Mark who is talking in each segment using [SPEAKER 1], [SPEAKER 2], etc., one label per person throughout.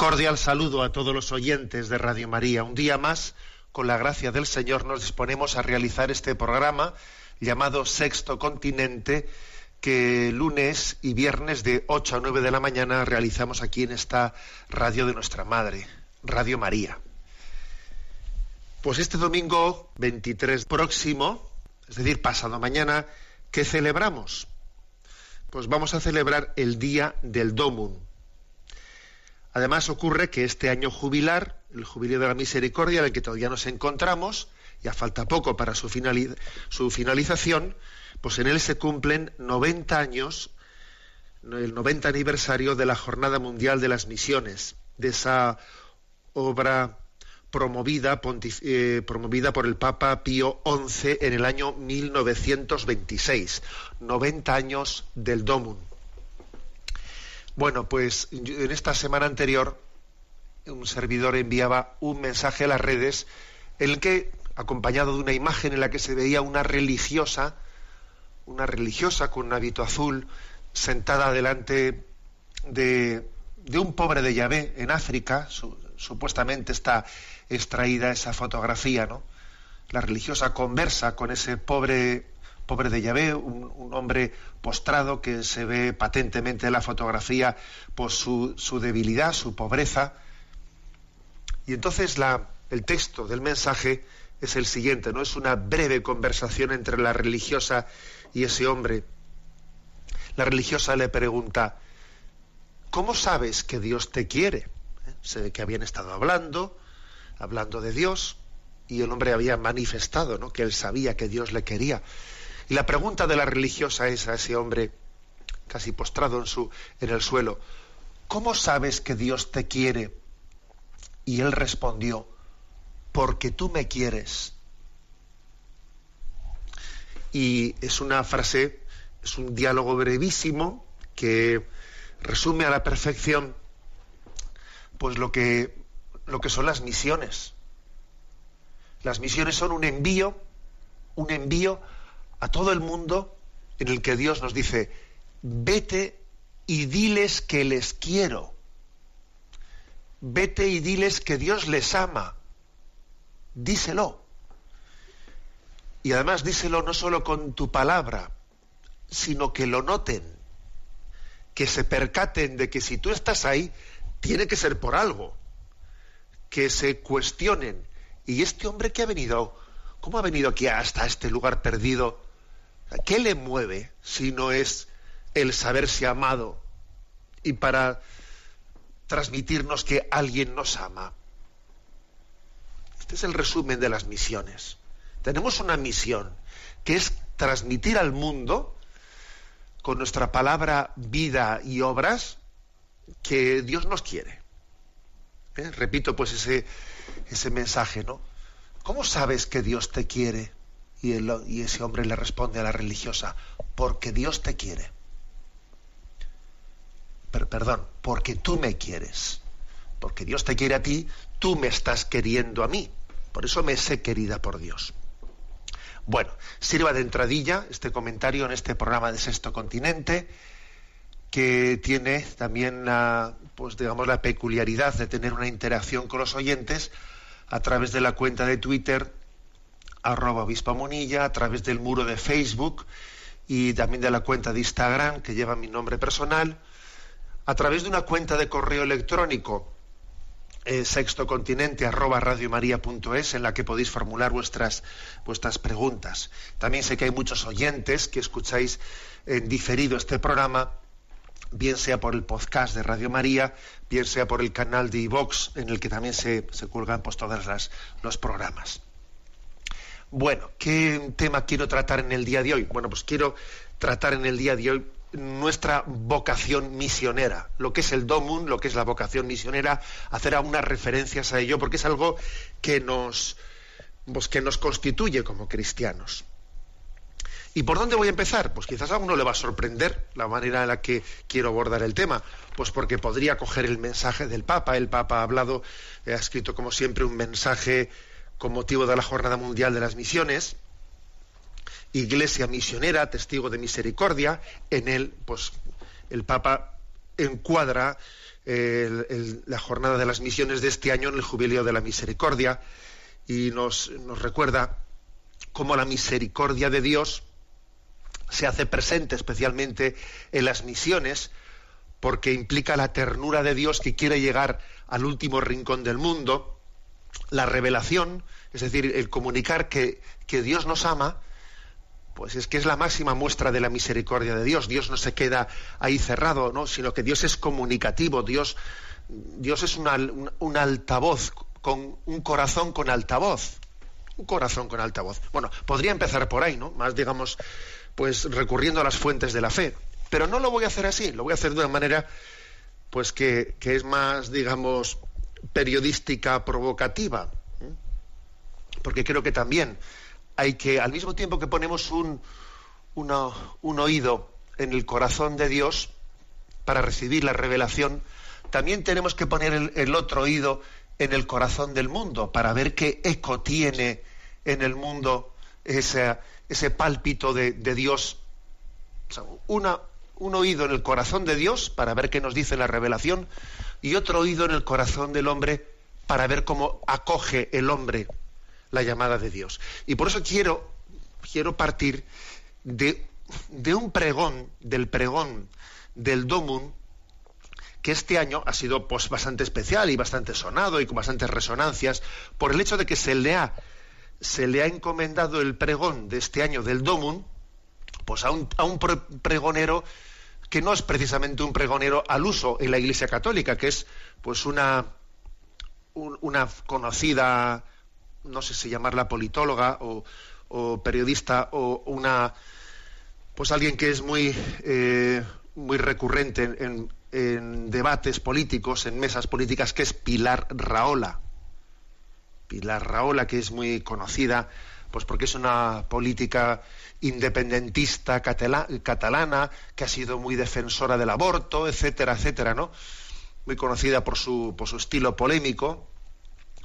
[SPEAKER 1] Cordial saludo a todos los oyentes de Radio María. Un día más, con la gracia del Señor, nos disponemos a realizar este programa llamado Sexto Continente, que lunes y viernes de 8 a 9 de la mañana realizamos aquí en esta radio de nuestra madre, Radio María. Pues este domingo 23 próximo, es decir, pasado mañana, ¿qué celebramos? Pues vamos a celebrar el Día del Domum, Además ocurre que este año jubilar, el jubileo de la misericordia en el que todavía nos encontramos, ya falta poco para su, finali- su finalización, pues en él se cumplen 90 años, el 90 aniversario de la Jornada Mundial de las Misiones, de esa obra promovida, eh, por el Papa Pío XI en el año 1926. 90 años del Domum. Bueno, pues en esta semana anterior un servidor enviaba un mensaje a las redes en el que, acompañado de una imagen en la que se veía una religiosa, una religiosa con un hábito azul, sentada delante de, un pobre de Yahvé en África, su- supuestamente está extraída esa fotografía, ¿no? La religiosa conversa con ese pobre pobre de Yahvé, un, un hombre postrado que se ve patentemente en la fotografía por su, debilidad, su pobreza. Y entonces la, el texto del mensaje es el siguiente, ¿no? Es una breve conversación entre la religiosa y ese hombre. La religiosa le pregunta, ¿cómo sabes que Dios te quiere? ¿Eh? Se ve que habían estado hablando, hablando de Dios, y el hombre había manifestado, ¿no? Que él sabía que Dios le quería. Y la pregunta de la religiosa es a ese hombre, casi postrado en, su, en el suelo, ¿cómo sabes que Dios te quiere? Y él respondió, porque tú me quieres. Y es una frase, es un diálogo brevísimo que resume a la perfección pues lo que, lo que son las misiones. Las misiones son un envío, un envío a todo el mundo en el que Dios nos dice, vete y diles que les quiero. Vete y diles que Dios les ama. Díselo. Y además díselo no solo con tu palabra, sino que lo noten, que se percaten de que si tú estás ahí, tiene que ser por algo, que se cuestionen. ¿Y este hombre que ha venido, cómo ha venido aquí hasta este lugar perdido? ¿Qué le mueve si no es el saberse amado y para transmitirnos que alguien nos ama? Este es el resumen de las misiones. Tenemos una misión que es transmitir al mundo con nuestra palabra, vida y obras que Dios nos quiere. ¿Eh? Repito pues ese, ese mensaje, ¿no? ¿Cómo sabes que Dios te quiere? Y, ese hombre le responde a la religiosa, porque Dios te quiere. Per- perdón, porque tú me quieres. Porque Dios te quiere a ti, tú me estás queriendo a mí. Por eso me sé querida por Dios. Bueno, sirva de entradilla este comentario en este programa de Sexto Continente, que tiene también la, pues digamos, la peculiaridad de tener una interacción con los oyentes a través de la cuenta de Twitter arroba obispo Munilla, a través del muro de Facebook y también de la cuenta de Instagram que lleva mi nombre personal, a través de una cuenta de correo electrónico eh, sextocontinente arroba radiomaria.es en la que podéis formular vuestras, vuestras preguntas. También sé que hay muchos oyentes que escucháis en diferido este programa, bien sea por el podcast de Radio María, bien sea por el canal de iVox, en el que también se, se cuelgan pues, todos los programas. Bueno, ¿qué tema quiero tratar en el día de hoy? Bueno, pues quiero tratar en el día de hoy nuestra vocación misionera, lo que es el DOMUN, lo que es la vocación misionera, hacer algunas referencias a ello, porque es algo que nos, pues, que nos constituye como cristianos. ¿Y por dónde voy a empezar? Pues quizás a uno le va a sorprender la manera en la que quiero abordar el tema, pues porque podría coger el mensaje del Papa. El Papa ha hablado, ha escrito como siempre un mensaje con motivo de la Jornada Mundial de las Misiones, iglesia misionera, testigo de misericordia, en él, pues, el Papa encuadra la jornada de las misiones de este año en el jubileo de la misericordia y nos, nos recuerda cómo la misericordia de Dios se hace presente especialmente en las misiones porque implica la ternura de Dios que quiere llegar al último rincón del mundo, la revelación, es decir, el comunicar que, que Dios nos ama, pues es que es la máxima muestra de la misericordia de Dios. Dios no se queda ahí cerrado, ¿no? sino que Dios es comunicativo, Dios, Dios es un, un altavoz, con un corazón con altavoz. Un corazón con altavoz. Bueno, podría empezar por ahí, ¿no? Más, digamos, pues recurriendo a las fuentes de la fe. Pero no lo voy a hacer así, lo voy a hacer de una manera, pues que, que es más, digamos, periodística, provocativa. Porque creo que también hay que, al mismo tiempo que ponemos un, un oído en el corazón de Dios para recibir la revelación, también tenemos que poner el, otro oído en el corazón del mundo para ver qué eco tiene en el mundo ese, ese pálpito de, Dios. una, un oído en el corazón de Dios para ver qué nos dice la revelación y otro oído en el corazón del hombre para ver cómo acoge el hombre la llamada de Dios. Y por eso quiero, quiero partir de, de un pregón, del pregón del Domun, que este año ha sido pues, bastante especial y bastante sonado y con bastantes resonancias, por el hecho de que se le ha, se le ha encomendado el pregón de este año del Domun, pues a un, a un pregonero que no es precisamente un pregonero al uso en la Iglesia Católica, que es pues una, una conocida no sé si llamarla politóloga o, periodista o una pues alguien que es muy eh, muy recurrente en, debates políticos, en mesas políticas, que es Pilar Raola. Pilar Raola, que es muy conocida, pues porque es una política independentista catalana, que ha sido muy defensora del aborto, etcétera, etcétera, ¿no? Muy conocida por su, por su estilo polémico.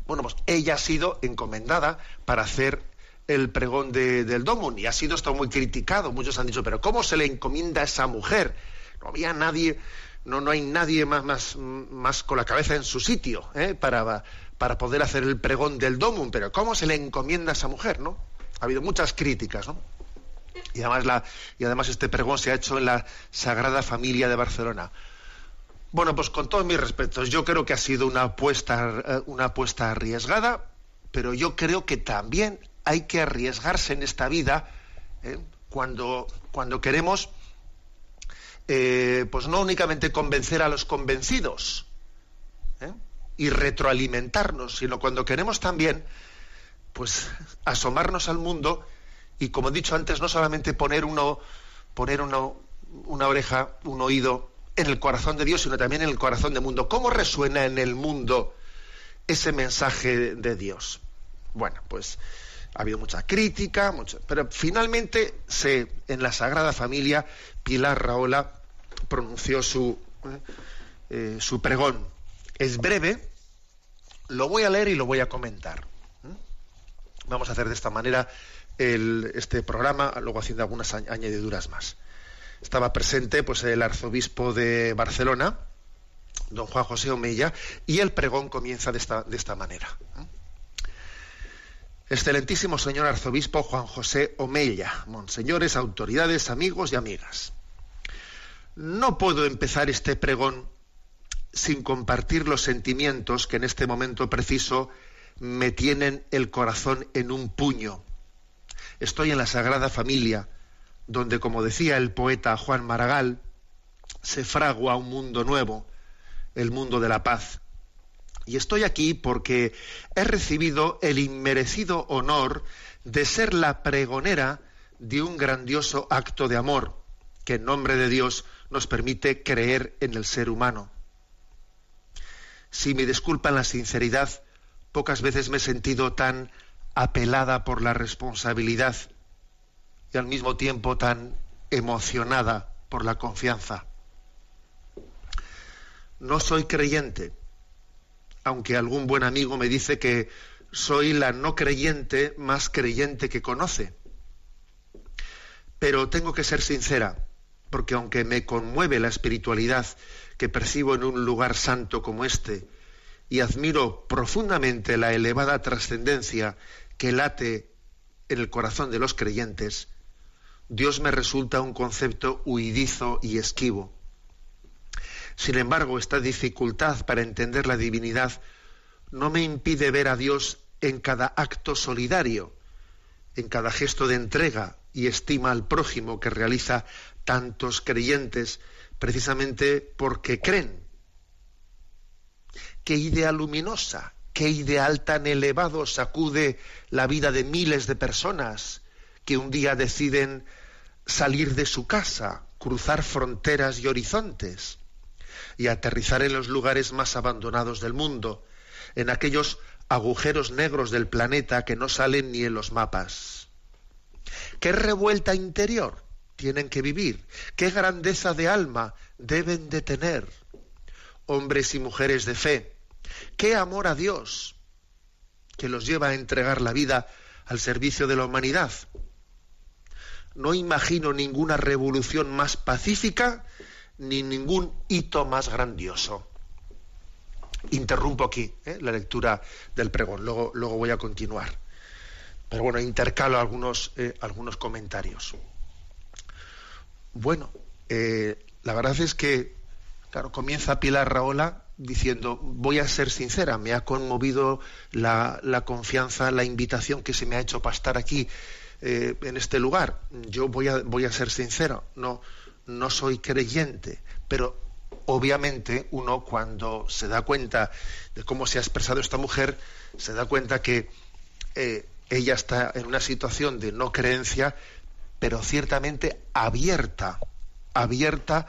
[SPEAKER 1] Bueno, pues ella ha sido encomendada para hacer el pregón del Domun y ha sido esto muy criticado. Muchos han dicho, pero ¿cómo se le encomienda a esa mujer? No había nadie, no, no hay nadie más, más, más con la cabeza en su sitio ¿eh? para, para poder hacer el pregón del Domun, pero ¿cómo se le encomienda a esa mujer? ¿no? Ha habido muchas críticas, ¿no? Y además, la, y además este pregón se ha hecho en la Sagrada Familia de Barcelona. Bueno, pues con todos mis respetos, yo creo que ha sido una apuesta, eh, una apuesta arriesgada, pero yo creo que también hay que arriesgarse en esta vida ¿eh? cuando, cuando queremos, eh, pues no únicamente convencer a los convencidos y retroalimentarnos, sino cuando queremos también, pues asomarnos al mundo y, como he dicho antes, no solamente poner uno, poner uno, una oreja, un oído en el corazón de Dios, sino también en el corazón del mundo. ¿Cómo resuena en el mundo ese mensaje de Dios? Bueno, pues ha habido mucha crítica, pero finalmente se, en la Sagrada Familia Pilar Raola pronunció su, eh, su pregón. Es breve, lo voy a leer y lo voy a comentar. Vamos a hacer de esta manera este programa, luego haciendo algunas añadiduras más estaba presente pues el arzobispo de Barcelona, don Juan José Omeya, y el pregón comienza de esta, de esta manera. Excelentísimo señor arzobispo Juan José Omeya, monseñores, autoridades, amigos y amigas. No puedo empezar este pregón sin compartir los sentimientos que en este momento preciso me tienen el corazón en un puño. Estoy en la Sagrada Familia, donde, como decía el poeta Juan Maragall, se fragua un mundo nuevo, el mundo de la paz. Y estoy aquí porque he recibido el inmerecido honor de ser la pregonera de un grandioso acto de amor que en nombre de Dios nos permite creer en el ser humano. Si me disculpan la sinceridad, pocas veces me he sentido tan apelada por la responsabilidad y al mismo tiempo tan emocionada por la confianza. No soy creyente, aunque algún buen amigo me dice que soy la no creyente más creyente que conoce. Pero tengo que ser sincera, porque aunque me conmueve la espiritualidad que percibo en un lugar santo como este, y admiro profundamente la elevada trascendencia que late en el corazón de los creyentes, Dios me resulta un concepto huidizo y esquivo. Sin embargo, esta dificultad para entender la divinidad no me impide ver a Dios en cada acto solidario, en cada gesto de entrega y estima al prójimo que realiza tantos creyentes precisamente porque creen. Qué idea luminosa, qué ideal tan elevado sacude la vida de miles de personas que un día deciden salir de su casa, cruzar fronteras y horizontes y aterrizar en los lugares más abandonados del mundo, en aquellos agujeros negros del planeta que no salen ni en los mapas. ¿Qué revuelta interior tienen que vivir? ¿Qué grandeza de alma deben de tener? Hombres y mujeres de fe, qué amor a Dios que los lleva a entregar la vida al servicio de la humanidad. No imagino ninguna revolución más pacífica ni ningún hito más grandioso. Interrumpo aquí ¿eh? la lectura del pregón, luego, voy a continuar. Pero bueno, intercalo algunos, eh, algunos comentarios. Bueno, eh, la verdad es que, claro, comienza Pilar Raola diciendo, voy a ser sincera, me ha conmovido la, la confianza, la invitación que se me ha hecho para estar aquí en este lugar. Yo voy a, voy a ser sincera, no, no soy creyente, pero obviamente uno cuando se da cuenta de cómo se ha expresado esta mujer, se da cuenta que eh, ella está en una situación de no creencia, pero ciertamente abierta, abierta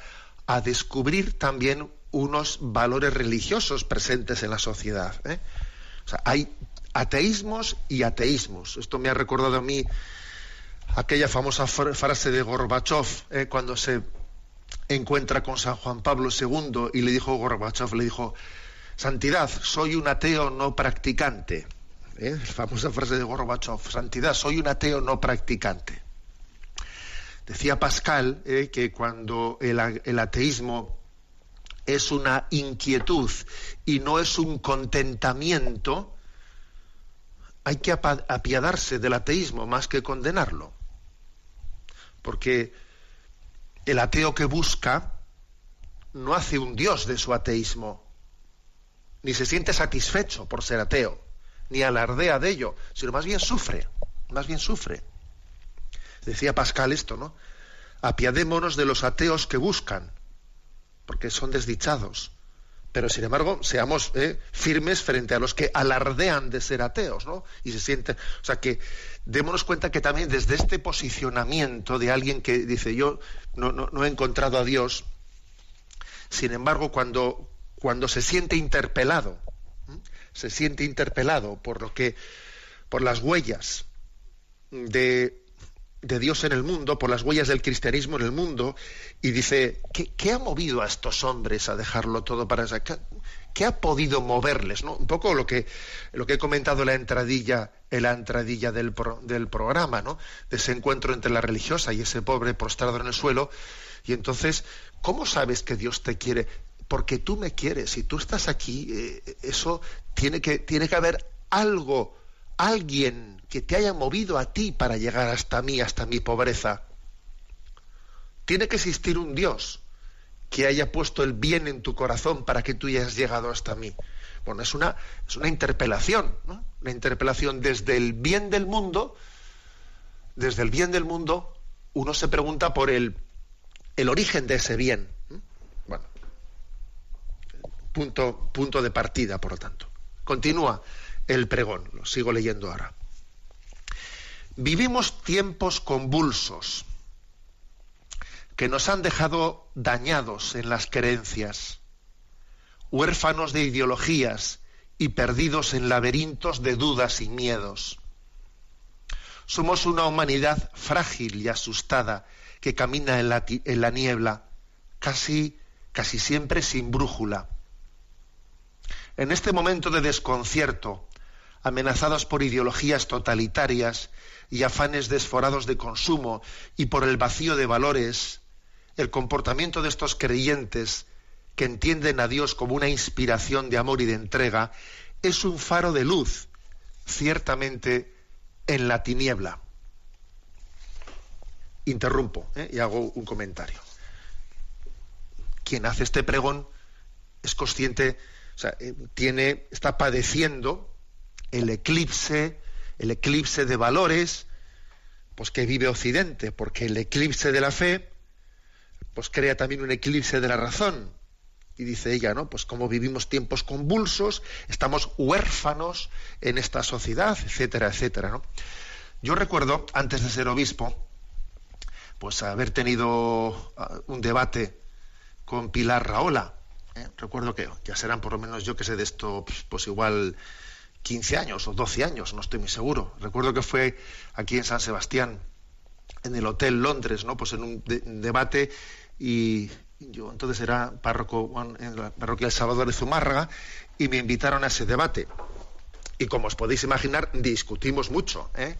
[SPEAKER 1] a descubrir también unos valores religiosos presentes en la sociedad. ¿eh? O sea, hay ateísmos y ateísmos. Esto me ha recordado a mí aquella famosa frase de Gorbachev eh, cuando se encuentra con San Juan Pablo II y le dijo Gorbachev, le dijo, Santidad, soy un ateo no practicante. ¿Eh? Famosa frase de Gorbachev, Santidad, soy un ateo no practicante. Decía Pascal eh, que cuando el ateísmo es una inquietud y no es un contentamiento, hay que apiadarse del ateísmo más que condenarlo. Porque el ateo que busca no hace un dios de su ateísmo, ni se siente satisfecho por ser ateo, ni alardea de ello, sino más bien sufre, más bien sufre. Decía Pascal esto, ¿no? Apiadémonos de los ateos que buscan, porque son desdichados. Pero sin embargo, seamos eh, firmes frente a los que alardean de ser ateos, ¿no? Y se sienten. O sea que démonos cuenta que también desde este posicionamiento de alguien que dice yo no, no, he encontrado a Dios, sin embargo, cuando, cuando se siente interpelado, se siente interpelado por lo que, por las huellas de, de, Dios en el mundo, por las huellas del cristianismo en el mundo, y dice, ¿qué, ha movido a estos hombres a dejarlo todo para sacar? ¿Qué ha podido moverles? ¿no? Un poco lo que, lo que he comentado en la entradilla, en la entradilla del, del programa, ¿no? de ese encuentro entre la religiosa y ese pobre prostrado en el suelo. Y entonces, ¿cómo sabes que Dios te quiere? Porque tú me quieres. Si tú estás aquí, eh, eso tiene que, tiene que haber algo, alguien que te haya movido a ti para llegar hasta mí, hasta mi pobreza. Tiene que existir un Dios que haya puesto el bien en tu corazón para que tú hayas llegado hasta mí. Bueno, es una, es una interpelación, ¿no? Una interpelación desde el bien del mundo, desde el bien del mundo, uno se pregunta por el, el origen de ese bien. Bueno, punto, punto de partida, por lo tanto. Continúa el pregón, lo sigo leyendo ahora. Vivimos tiempos convulsos que nos han dejado dañados en las creencias, huérfanos de ideologías y perdidos en laberintos de dudas y miedos. Somos una humanidad frágil y asustada que camina en la, en la niebla, casi, casi siempre sin brújula. En este momento de desconcierto, amenazados por ideologías totalitarias y afanes desforados de consumo y por el vacío de valores, el comportamiento de estos creyentes que entienden a Dios como una inspiración de amor y de entrega es un faro de luz, ciertamente en la tiniebla. Interrumpo ¿eh? y hago un comentario. Quien hace este pregón es consciente, o sea, eh, tiene, está padeciendo el eclipse el eclipse de valores pues que vive Occidente, porque el eclipse de la fe pues crea también un eclipse de la razón. Y dice ella, ¿no? Pues como vivimos tiempos convulsos, estamos huérfanos en esta sociedad, etcétera, etcétera, ¿no? Yo recuerdo, antes de ser obispo, pues haber tenido ah, un debate con Pilar Raola. ¿eh? Recuerdo que ya serán por lo menos yo que sé de esto, pues, pues igual 15 años o 12 años, no estoy muy seguro. Recuerdo que fue aquí en San Sebastián, en el Hotel Londres, ¿no? Pues en un debate y yo entonces era párroco en la parroquia del Salvador de Zumárraga y me invitaron a ese debate. Y como os podéis imaginar, discutimos mucho, ¿eh?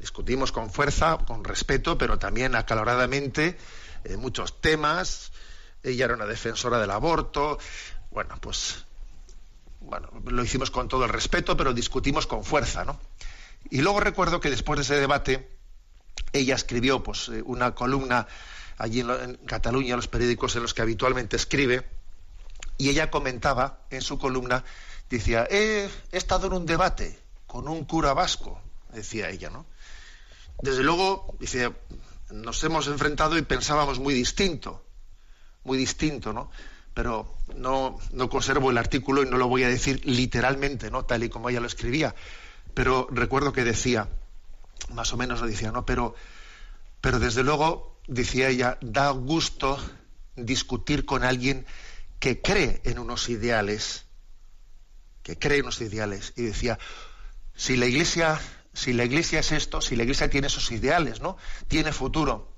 [SPEAKER 1] Discutimos con fuerza, con respeto, pero también acaloradamente eh, muchos temas. Ella era una defensora del aborto. Bueno, pues bueno, lo hicimos con todo el respeto, pero discutimos con fuerza, ¿no? Y luego recuerdo que después de ese debate, ella escribió pues, eh, una columna allí en, Cataluña, los periódicos en los que habitualmente escribe, y ella comentaba en su columna, decía, he, estado en un debate con un cura vasco, decía ella, ¿no? Desde luego, dice, nos hemos enfrentado y pensábamos muy distinto, muy distinto, ¿no? Pero no, conservo el artículo y no lo voy a decir literalmente, ¿no? Tal y como ella lo escribía. Pero recuerdo que decía, más o menos lo decía, ¿no? Pero, pero desde luego, decía ella, da gusto discutir con alguien que cree en unos ideales, que cree en unos ideales. Y decía, si la iglesia, si la iglesia es esto, si la iglesia tiene esos ideales, ¿no? Tiene futuro.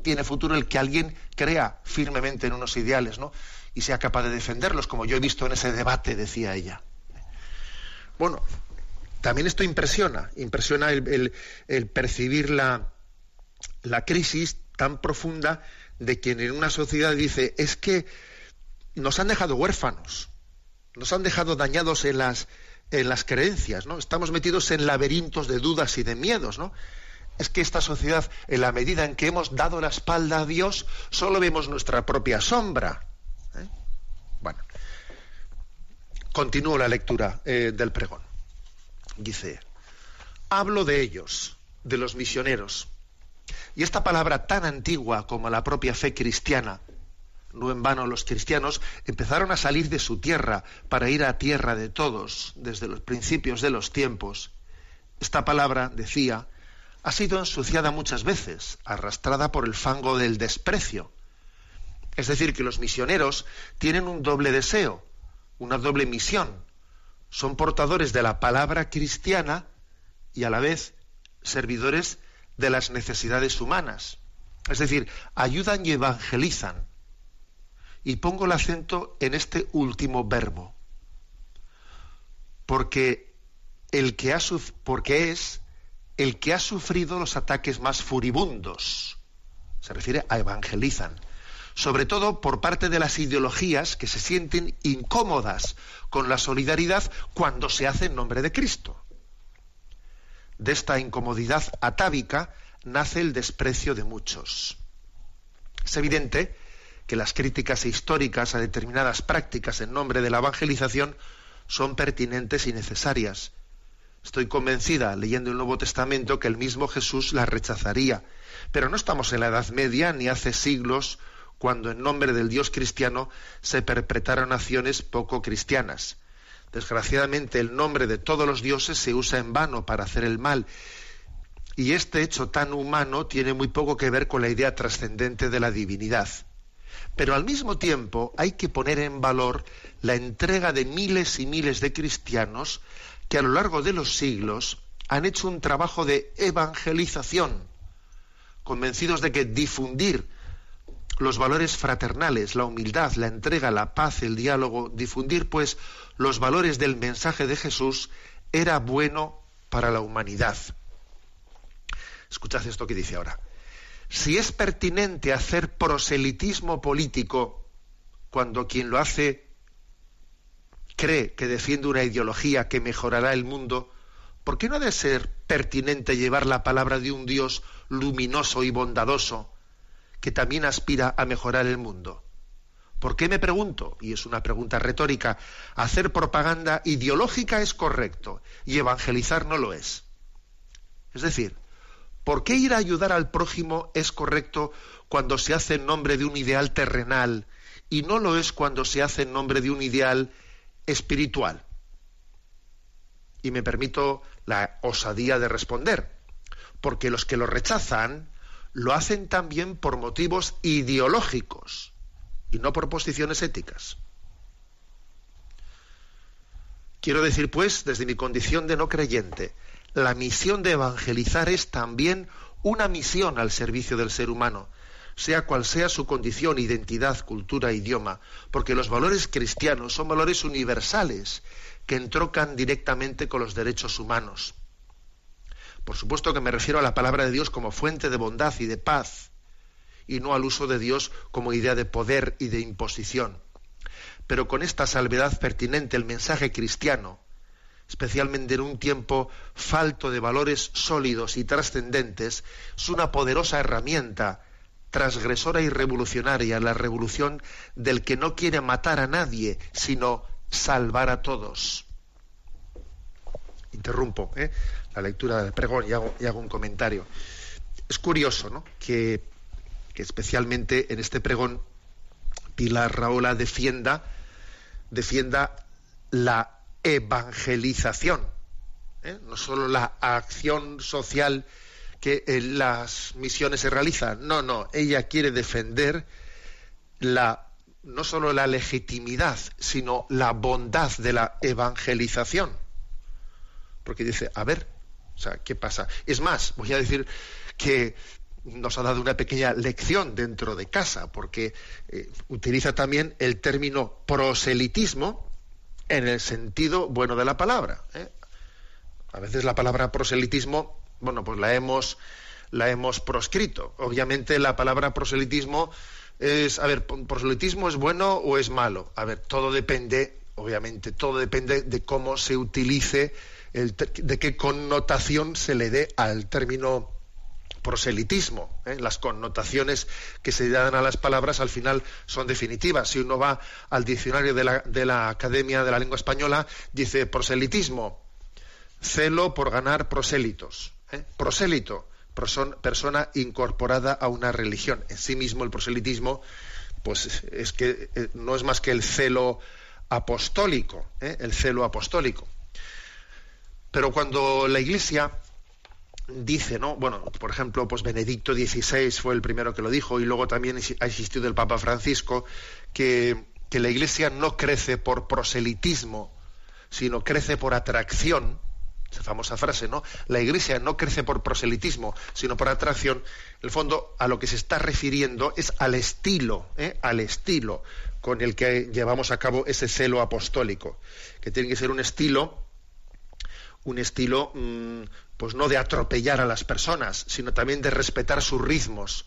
[SPEAKER 1] Tiene futuro el que alguien crea firmemente en unos ideales, ¿no? Y sea capaz de defenderlos, como yo he visto en ese debate, decía ella. Bueno, también esto impresiona, impresiona el, percibir la, la crisis tan profunda de quien en una sociedad dice, es que nos han dejado huérfanos, nos han dejado dañados en las, en las creencias, ¿no? Estamos metidos en laberintos de dudas y de miedos, ¿no? Es que esta sociedad, en la medida en que hemos dado la espalda a Dios, solo vemos nuestra propia sombra. Bueno, continúo la lectura eh, del pregón. Dice, hablo de ellos, de los misioneros. Y esta palabra tan antigua como la propia fe cristiana, no en vano los cristianos empezaron a salir de su tierra para ir a tierra de todos desde los principios de los tiempos. Esta palabra, decía, ha sido ensuciada muchas veces, arrastrada por el fango del desprecio es decir, que los misioneros tienen un doble deseo, una doble misión. Son portadores de la palabra cristiana y a la vez servidores de las necesidades humanas. Es decir, ayudan y evangelizan. Y pongo el acento en este último verbo. Porque el que ha porque es el que ha sufrido los ataques más furibundos. Se refiere a evangelizan sobre todo por parte de las ideologías que se sienten incómodas con la solidaridad cuando se hace en nombre de Cristo. De esta incomodidad atávica nace el desprecio de muchos. Es evidente que las críticas históricas a determinadas prácticas en nombre de la evangelización son pertinentes y necesarias. Estoy convencida, leyendo el Nuevo Testamento, que el mismo Jesús las rechazaría. Pero no estamos en la Edad Media ni hace siglos cuando en nombre del Dios cristiano se perpetraron acciones poco cristianas. Desgraciadamente el nombre de todos los dioses se usa en vano para hacer el mal y este hecho tan humano tiene muy poco que ver con la idea trascendente de la divinidad. Pero al mismo tiempo hay que poner en valor la entrega de miles y miles de cristianos que a lo largo de los siglos han hecho un trabajo de evangelización, convencidos de que difundir los valores fraternales, la humildad, la entrega, la paz, el diálogo, difundir pues los valores del mensaje de Jesús era bueno para la humanidad. Escuchad esto que dice ahora. Si es pertinente hacer proselitismo político cuando quien lo hace cree que defiende una ideología que mejorará el mundo, ¿por qué no ha de ser pertinente llevar la palabra de un Dios luminoso y bondadoso que también aspira a mejorar el mundo? ¿Por qué me pregunto? Y es una pregunta retórica. Hacer propaganda ideológica es correcto y evangelizar no lo es. Es decir, ¿por qué ir a ayudar al prójimo es correcto cuando se hace en nombre de un ideal terrenal y no lo es cuando se hace en nombre de un ideal espiritual? Y me permito la osadía de responder, porque los que lo rechazan lo hacen también por motivos ideológicos y no por posiciones éticas. Quiero decir, pues, desde mi condición de no creyente, la misión de evangelizar es también una misión al servicio del ser humano, sea cual sea su condición, identidad, cultura, idioma, porque los valores cristianos son valores universales que entrocan directamente con los derechos humanos. Por supuesto que me refiero a la palabra de Dios como fuente de bondad y de paz, y no al uso de Dios como idea de poder y de imposición. Pero con esta salvedad pertinente el mensaje cristiano, especialmente en un tiempo falto de valores sólidos y trascendentes, es una poderosa herramienta transgresora y revolucionaria, la revolución del que no quiere matar a nadie, sino salvar a todos. Interrumpo ¿eh? La lectura del pregón y hago, y hago, un comentario. Es curioso ¿no? que, especialmente en este pregón Pilar Raola defienda, defienda la evangelización, ¿eh? no solo la acción social que en las misiones se realizan. No, no, ella quiere defender la no solo la legitimidad, sino la bondad de la evangelización. Porque dice, a ver, o sea, ¿qué pasa? Es más, voy a decir que nos ha dado una pequeña lección dentro de casa, porque eh, utiliza también el término proselitismo en el sentido bueno de la palabra. ¿eh? A veces la palabra proselitismo bueno, pues la hemos, la hemos proscrito. Obviamente la palabra proselitismo es, a ver, proselitismo es bueno o es malo. A ver, todo depende, obviamente, todo depende de cómo se utilice, de qué connotación se le dé al término proselitismo. ¿eh? Las connotaciones que se dan a las palabras al final son definitivas. Si uno va al diccionario de la, de la Academia de la Lengua Española, dice proselitismo, celo por ganar prosélitos. ¿eh? Prosélito, persona incorporada a una religión. En sí mismo el proselitismo, pues es que eh, no es más que el celo apostólico, ¿eh? el celo apostólico. Pero cuando la Iglesia dice, ¿no? Bueno, por ejemplo, pues Benedicto XVI fue el primero que lo dijo y luego también ha existido el Papa Francisco que, que la Iglesia no crece por proselitismo, sino crece por atracción esa famosa frase, ¿no? La iglesia no crece por proselitismo, sino por atracción. En el fondo, a lo que se está refiriendo es al estilo, ¿eh? al estilo con el que llevamos a cabo ese celo apostólico, que tiene que ser un estilo, un estilo, mmm, pues no de atropellar a las personas, sino también de respetar sus ritmos,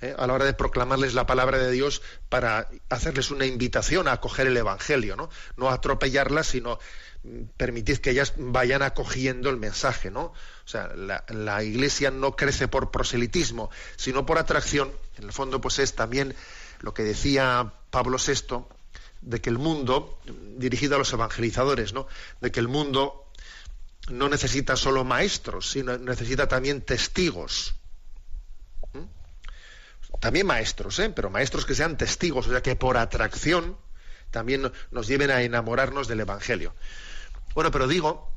[SPEAKER 1] ¿eh? a la hora de proclamarles la palabra de Dios para hacerles una invitación a acoger el Evangelio, ¿no? No atropellarlas, sino mm, permitir que ellas vayan acogiendo el mensaje, ¿no? O sea, la, la, Iglesia no crece por proselitismo, sino por atracción. En el fondo, pues es también lo que decía Pablo VI, de que el mundo, dirigido a los evangelizadores, ¿no? De que el mundo no necesita solo maestros, sino necesita también testigos. También maestros, ¿eh? pero maestros que sean testigos, o sea, que por atracción también nos lleven a enamorarnos del Evangelio. Bueno, pero digo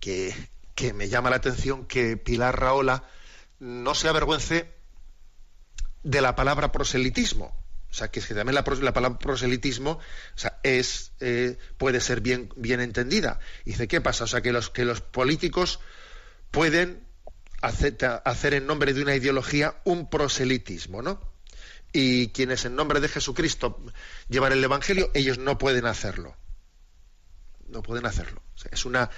[SPEAKER 1] que, que me llama la atención que Pilar Raola no se avergüence de la palabra proselitismo. O sea, que, es que también la, la, palabra proselitismo o sea, es, eh, puede ser bien, bien entendida. Y dice, ¿qué pasa? O sea, que los, que los políticos pueden hacer, en nombre de una ideología un proselitismo, ¿no? Y quienes en nombre de Jesucristo llevan el Evangelio, ellos no pueden hacerlo. No pueden hacerlo. es, una,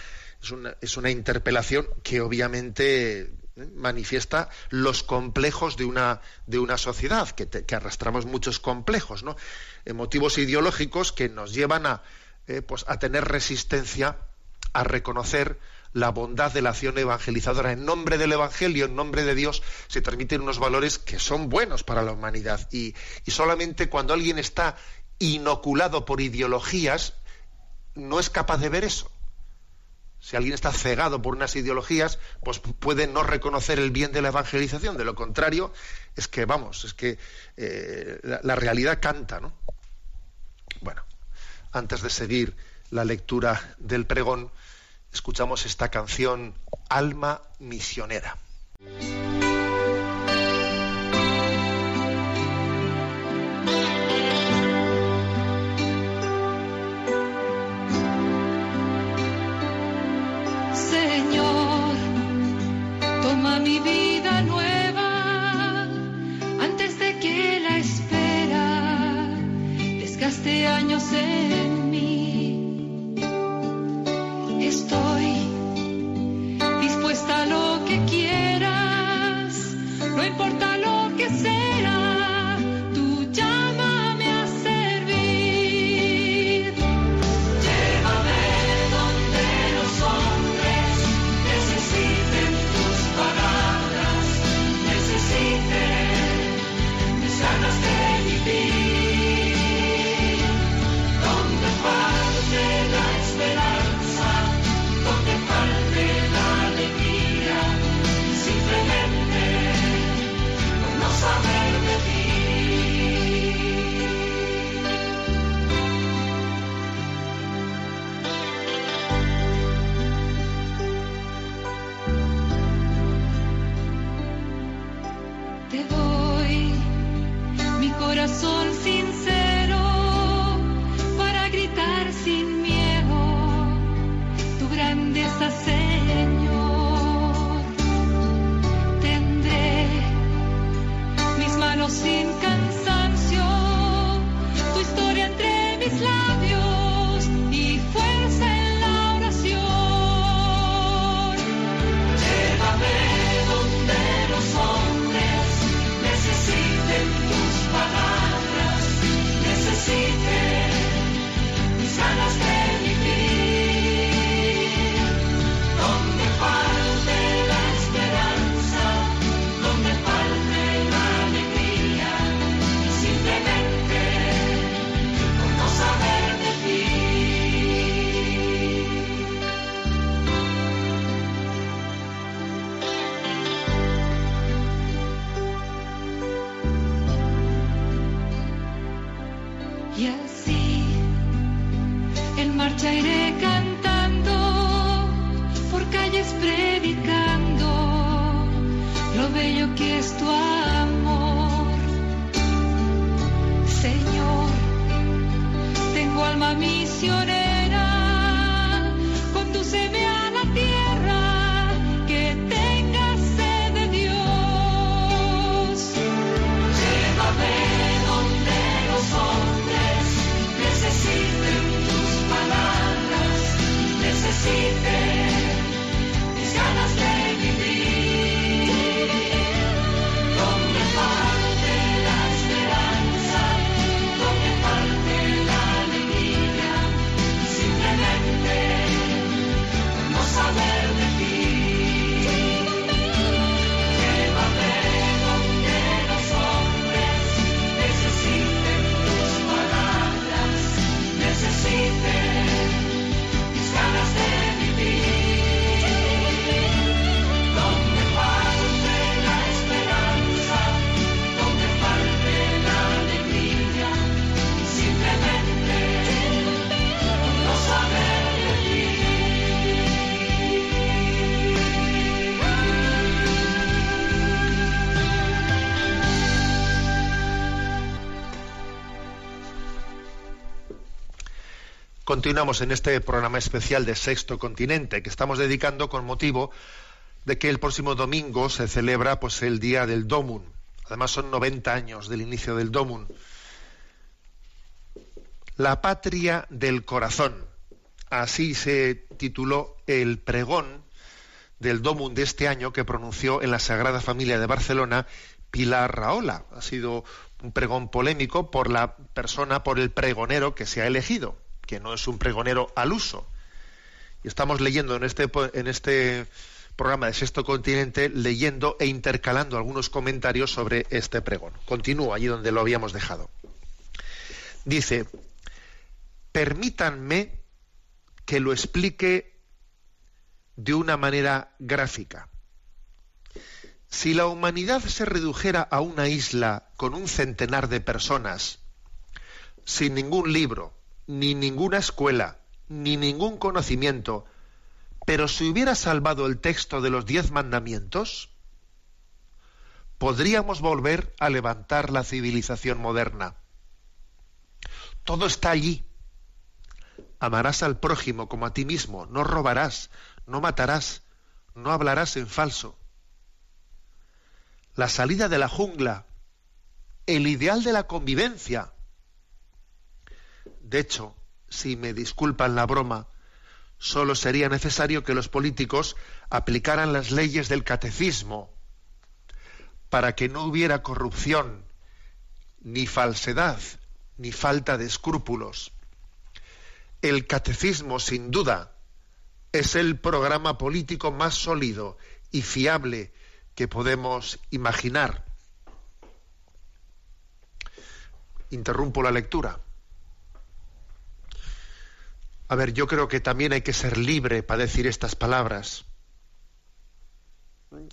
[SPEAKER 1] es, una, es una interpelación que obviamente ¿eh? manifiesta los complejos de una, de una sociedad, que, arrastramos muchos complejos, ¿no? motivos ideológicos que nos llevan a, eh, pues, a tener resistencia a reconocer la bondad de la acción evangelizadora. En nombre del Evangelio, en nombre de Dios, se transmiten unos valores que son buenos para la humanidad. Y, solamente cuando alguien está inoculado por ideologías, no es capaz de ver eso. Si alguien está cegado por unas ideologías, pues puede no reconocer el bien de la evangelización. De lo contrario, es que, vamos, es que eh, la, la, realidad canta, ¿no? Bueno, antes de seguir la lectura del pregón, escuchamos esta canción Alma Misionera.
[SPEAKER 2] Vida nueva antes de que la espera desgaste años en lo que quieras, no importa
[SPEAKER 1] Continuamos en este programa especial de Sexto Continente que estamos dedicando con motivo de que el próximo domingo se celebra pues el día del Domun. Además son 90 años del inicio del Domun. La patria del corazón. Así se tituló el pregón del Domun de este año que pronunció en la Sagrada Familia de Barcelona Pilar Raola. Ha sido un pregón polémico por la persona, por el pregonero que se ha elegido que no es un pregonero al uso. Y estamos leyendo en este, en este programa de Sexto Continente, leyendo e intercalando algunos comentarios sobre este pregón. Continúo allí donde lo habíamos dejado. Dice, permítanme que lo explique de una manera gráfica. Si la humanidad se redujera a una isla con un centenar de personas, sin ningún libro, ni ninguna escuela, ni ningún conocimiento, pero si hubiera salvado el texto de los diez mandamientos, podríamos volver a levantar la civilización moderna. Todo está allí. Amarás al prójimo como a ti mismo, no robarás, no matarás, no hablarás en falso. La salida de la jungla, el ideal de la convivencia, de hecho, si me disculpan la broma, solo sería necesario que los políticos aplicaran las leyes del catecismo para que no hubiera corrupción, ni falsedad, ni falta de escrúpulos. El catecismo, sin duda, es el programa político más sólido y fiable que podemos imaginar. Interrumpo la lectura. A ver, yo creo que también hay que ser libre para decir estas palabras.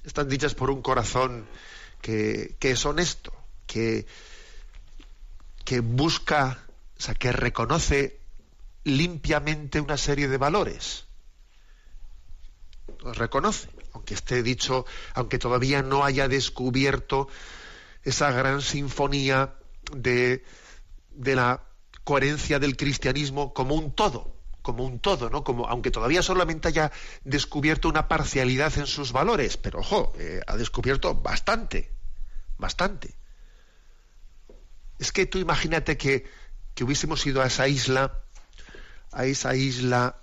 [SPEAKER 1] Están dichas por un corazón que, es honesto, que, busca, o sea, que reconoce limpiamente una serie de valores. Los reconoce, aunque esté dicho, aunque todavía no haya descubierto esa gran sinfonía de la coherencia del cristianismo como un todo como un todo, ¿no? Como, aunque todavía solamente haya descubierto una parcialidad en sus valores, pero ojo, eh, ha descubierto bastante, bastante. Es que tú imagínate que, que hubiésemos ido a esa isla, a esa isla,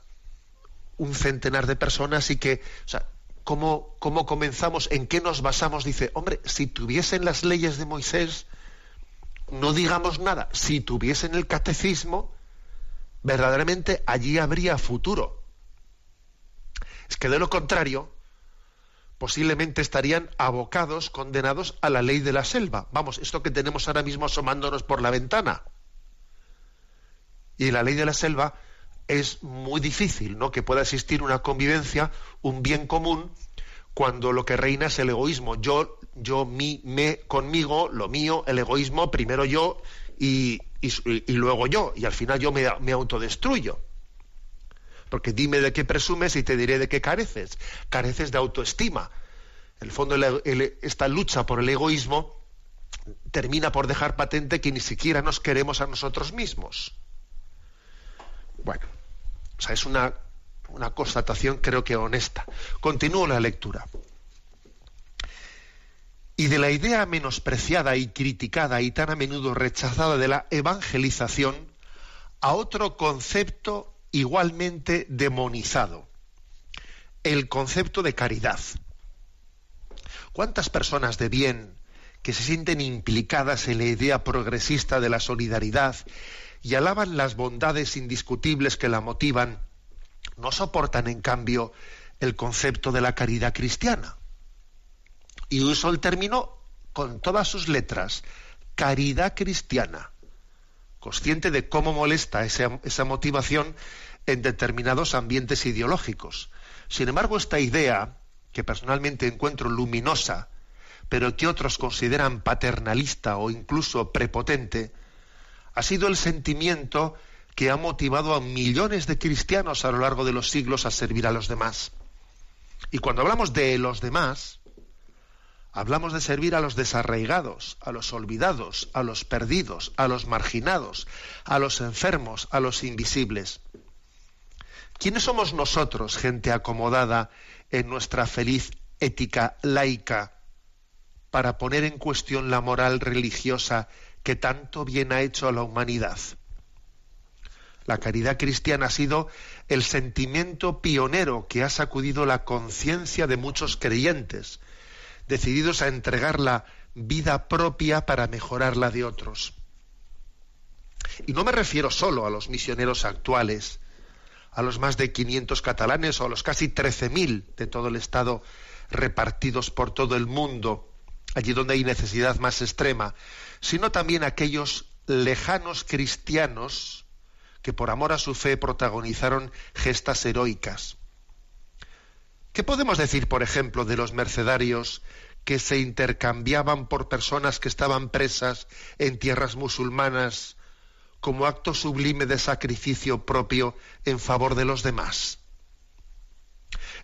[SPEAKER 1] un centenar de personas y que, o sea, ¿cómo, cómo comenzamos? ¿En qué nos basamos? Dice, hombre, si tuviesen las leyes de Moisés, no digamos nada. Si tuviesen el catecismo, verdaderamente allí habría futuro. Es que de lo contrario, posiblemente estarían abocados, condenados a la ley de la selva. Vamos, esto que tenemos ahora mismo asomándonos por la ventana. Y la ley de la selva es muy difícil, ¿no? Que pueda existir una convivencia, un bien común, cuando lo que reina es el egoísmo. Yo, yo, mi, me, conmigo, lo mío, el egoísmo, primero yo y, y, luego yo, y al final yo me, autodestruyo. Porque dime de qué presumes y te diré de qué careces. Careces de autoestima. En el fondo, esta lucha por el egoísmo termina por dejar patente que ni siquiera nos queremos a nosotros mismos. Bueno, o sea, es una, una constatación creo que honesta. Continúo la lectura y de la idea menospreciada y criticada y tan a menudo rechazada de la evangelización a otro concepto igualmente demonizado, el concepto de caridad. ¿Cuántas personas de bien que se sienten implicadas en la idea progresista de la solidaridad y alaban las bondades indiscutibles que la motivan, no soportan en cambio el concepto de la caridad cristiana? Y uso el término con todas sus letras, caridad cristiana, consciente de cómo molesta esa, esa motivación en determinados ambientes ideológicos. Sin embargo, esta idea, que personalmente encuentro luminosa, pero que otros consideran paternalista o incluso prepotente, ha sido el sentimiento que ha motivado a millones de cristianos a lo largo de los siglos a servir a los demás. Y cuando hablamos de los demás, Hablamos de servir a los desarraigados, a los olvidados, a los perdidos, a los marginados, a los enfermos, a los invisibles. ¿Quiénes somos nosotros, gente acomodada en nuestra feliz ética laica, para poner en cuestión la moral religiosa que tanto bien ha hecho a la humanidad? La caridad cristiana ha sido el sentimiento pionero que ha sacudido la conciencia de muchos creyentes, decididos a entregar la vida propia para mejorar la de otros. Y no me refiero solo a los misioneros actuales, a los más de 500 catalanes o a los casi 13.000 de todo el Estado repartidos por todo el mundo, allí donde hay necesidad más extrema, sino también a aquellos lejanos cristianos que por amor a su fe protagonizaron gestas heroicas. ¿Qué podemos decir, por ejemplo, de los mercedarios que se intercambiaban por personas que estaban presas en tierras musulmanas como acto sublime de sacrificio propio en favor de los demás?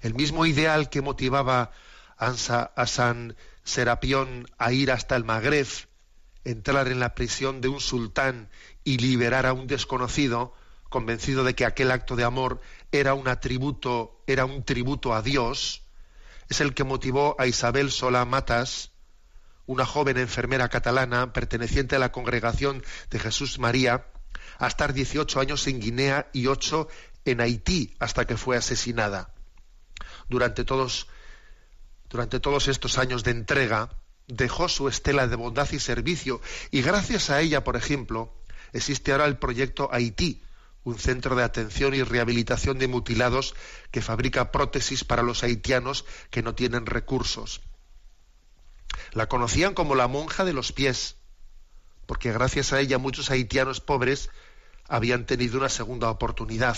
[SPEAKER 1] El mismo ideal que motivaba a San Serapión a ir hasta el Magreb, entrar en la prisión de un sultán y liberar a un desconocido, convencido de que aquel acto de amor era un atributo, era un tributo a Dios, es el que motivó a Isabel Solá Matas, una joven enfermera catalana perteneciente a la congregación de Jesús María, a estar 18 años en Guinea y 8 en Haití hasta que fue asesinada. Durante todos, durante todos estos años de entrega, dejó su estela de bondad y servicio y gracias a ella, por ejemplo, existe ahora el proyecto Haití, un centro de atención y rehabilitación de mutilados que fabrica prótesis para los haitianos que no tienen recursos. La conocían como la monja de los pies, porque gracias a ella muchos haitianos pobres habían tenido una segunda oportunidad.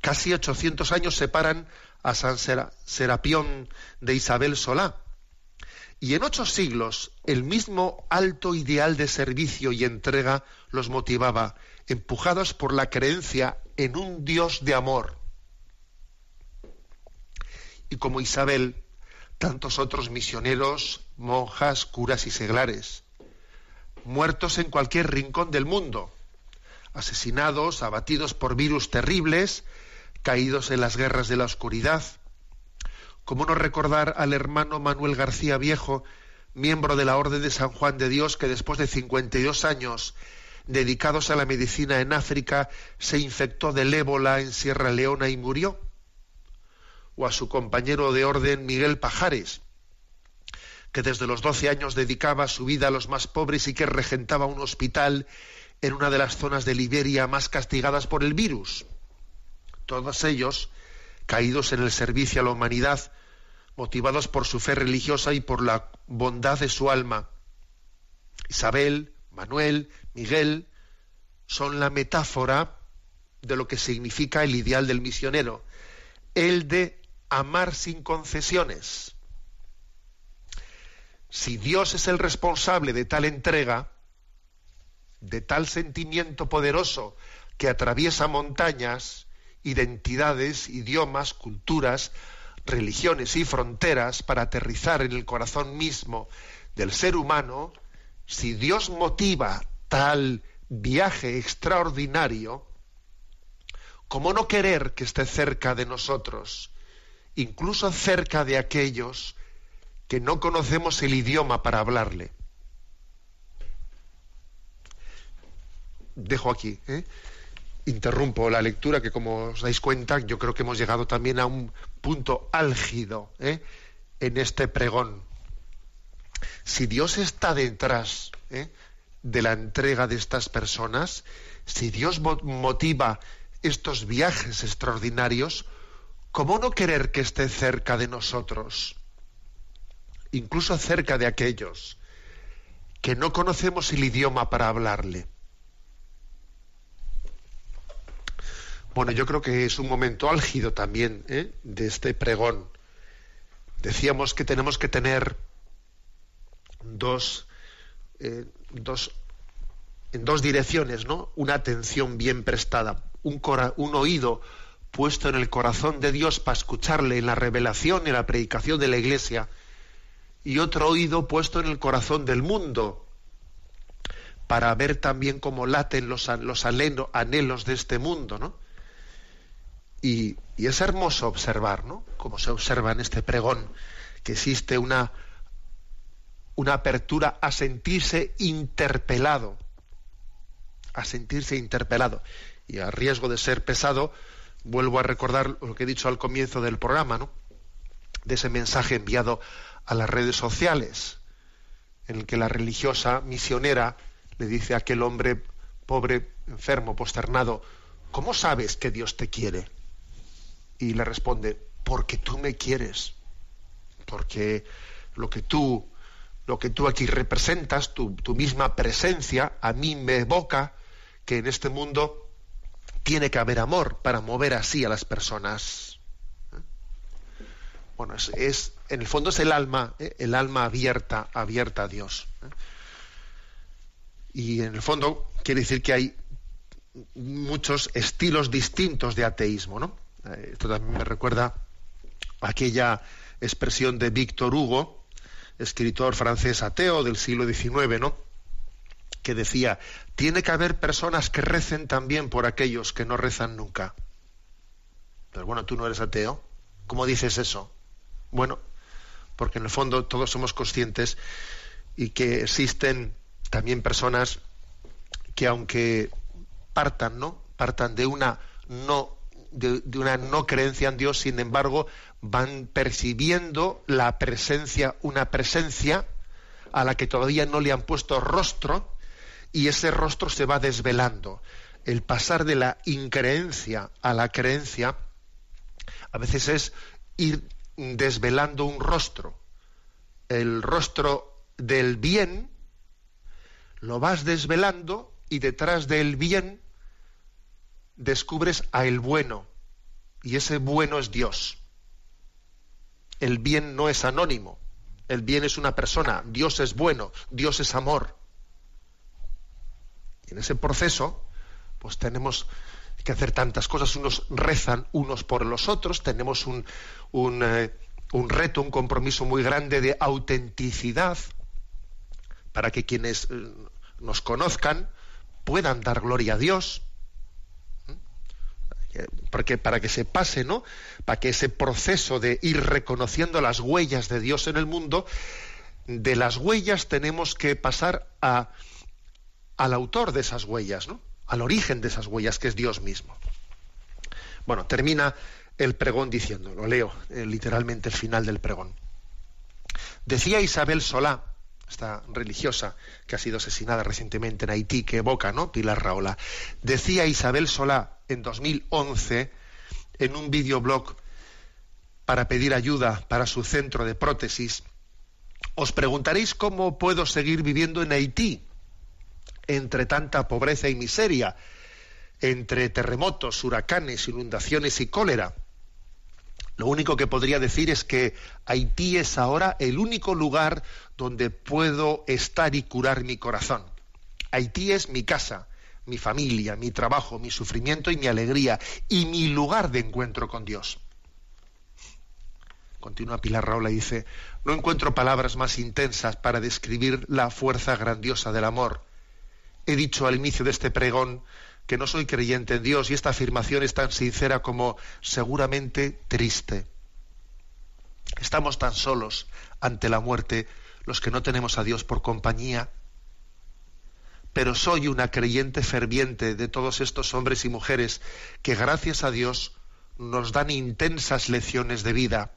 [SPEAKER 1] Casi 800 años separan a San Serapión de Isabel Solá, y en ocho siglos el mismo alto ideal de servicio y entrega los motivaba, empujados por la creencia en un Dios de amor. Y como Isabel, tantos otros misioneros, monjas, curas y seglares, muertos en cualquier rincón del mundo, asesinados, abatidos por virus terribles, caídos en las guerras de la oscuridad, ¿Cómo no recordar al hermano Manuel García Viejo, miembro de la Orden de San Juan de Dios, que después de 52 años dedicados a la medicina en África, se infectó del ébola en Sierra Leona y murió? ¿O a su compañero de orden Miguel Pajares, que desde los 12 años dedicaba su vida a los más pobres y que regentaba un hospital en una de las zonas de Liberia más castigadas por el virus? Todos ellos caídos en el servicio a la humanidad, motivados por su fe religiosa y por la bondad de su alma. Isabel, Manuel, Miguel son la metáfora de lo que significa el ideal del misionero, el de amar sin concesiones. Si Dios es el responsable de tal entrega, de tal sentimiento poderoso que atraviesa montañas, identidades, idiomas, culturas, religiones y fronteras para aterrizar en el corazón mismo del ser humano, si Dios motiva tal viaje extraordinario, ¿cómo no querer que esté cerca de nosotros, incluso cerca de aquellos que no conocemos el idioma para hablarle? Dejo aquí. ¿eh? interrumpo la lectura, que como os dais cuenta, yo creo que hemos llegado también a un punto álgido ¿eh? en este pregón. Si Dios está detrás ¿eh? de la entrega de estas personas, si Dios motiva estos viajes extraordinarios, ¿cómo no querer que esté cerca de nosotros? Incluso cerca de aquellos que no conocemos el idioma para hablarle. Bueno, yo creo que es un momento álgido también ¿eh? de este pregón. Decíamos que tenemos que tener dos, eh, dos, en dos direcciones, ¿no? Una atención bien prestada, un, un oído puesto en el corazón de Dios para escucharle en la revelación y en la predicación de la Iglesia, y otro oído puesto en el corazón del mundo para ver también cómo laten los, los anhelos de este mundo, ¿no? Y, y es hermoso observar, ¿no? Como se observa en este pregón, que existe una, una apertura a sentirse interpelado, a sentirse interpelado. Y a riesgo de ser pesado, vuelvo a recordar lo que he dicho al comienzo del programa, ¿no? De ese mensaje enviado a las redes sociales, en el que la religiosa misionera le dice a aquel hombre pobre, enfermo, posternado, ¿cómo sabes que Dios te quiere? Y le responde, porque tú me quieres, porque lo que tú, lo que tú aquí representas, tu, misma presencia, a mí me evoca que en este mundo tiene que haber amor para mover así a las personas. ¿Eh? Bueno, es, en el fondo es el alma, ¿eh? el alma abierta, abierta a Dios. ¿eh? Y en el fondo quiere decir que hay muchos estilos distintos de ateísmo, ¿no? Esto también me recuerda aquella expresión de Víctor Hugo, escritor francés ateo del siglo XIX, ¿no? que decía, tiene que haber personas que recen también por aquellos que no rezan nunca. Pero bueno, tú no eres ateo. ¿Cómo dices eso? Bueno, porque en el fondo todos somos conscientes y que existen también personas que aunque partan, ¿no? Partan de una no de, una no creencia en Dios, sin embargo, van percibiendo la presencia, una presencia a la que todavía no le han puesto rostro, y ese rostro se va desvelando. El pasar de la increencia a la creencia a veces es ir desvelando un rostro. El rostro del bien lo vas desvelando y detrás del bien descubres a el bueno. Y ese bueno es Dios. El bien no es anónimo. El bien es una persona. Dios es bueno. Dios es amor. Y en ese proceso, pues tenemos que hacer tantas cosas. Unos rezan unos por los otros. Tenemos un, un, eh, un reto, un compromiso muy grande de autenticidad para que quienes eh, nos conozcan puedan dar gloria a Dios porque para que se pase, ¿no? Para que ese proceso de ir reconociendo las huellas de Dios en el mundo, de las huellas tenemos que pasar a, al autor de esas huellas, ¿no? Al origen de esas huellas, que es Dios mismo. Bueno, termina el pregón diciendo, lo leo eh, literalmente el final del pregón. Decía Isabel Solá, esta religiosa que ha sido asesinada recientemente en Haití, que evoca, ¿no? Pilar Raola. Decía Isabel Solá en 2011 en un videoblog para pedir ayuda para su centro de prótesis. Os preguntaréis cómo puedo seguir viviendo en Haití entre tanta pobreza y miseria, entre terremotos, huracanes, inundaciones y cólera. Lo único que podría decir es que Haití es ahora el único lugar donde puedo estar y curar mi corazón. Haití es mi casa, mi familia, mi trabajo, mi sufrimiento y mi alegría, y mi lugar de encuentro con Dios. Continúa Pilar Raola y dice, no encuentro palabras más intensas para describir la fuerza grandiosa del amor. He dicho al inicio de este pregón que no soy creyente en Dios y esta afirmación es tan sincera como seguramente triste. Estamos tan solos ante la muerte los que no tenemos a Dios por compañía, pero soy una creyente ferviente de todos estos hombres y mujeres que gracias a Dios nos dan intensas lecciones de vida,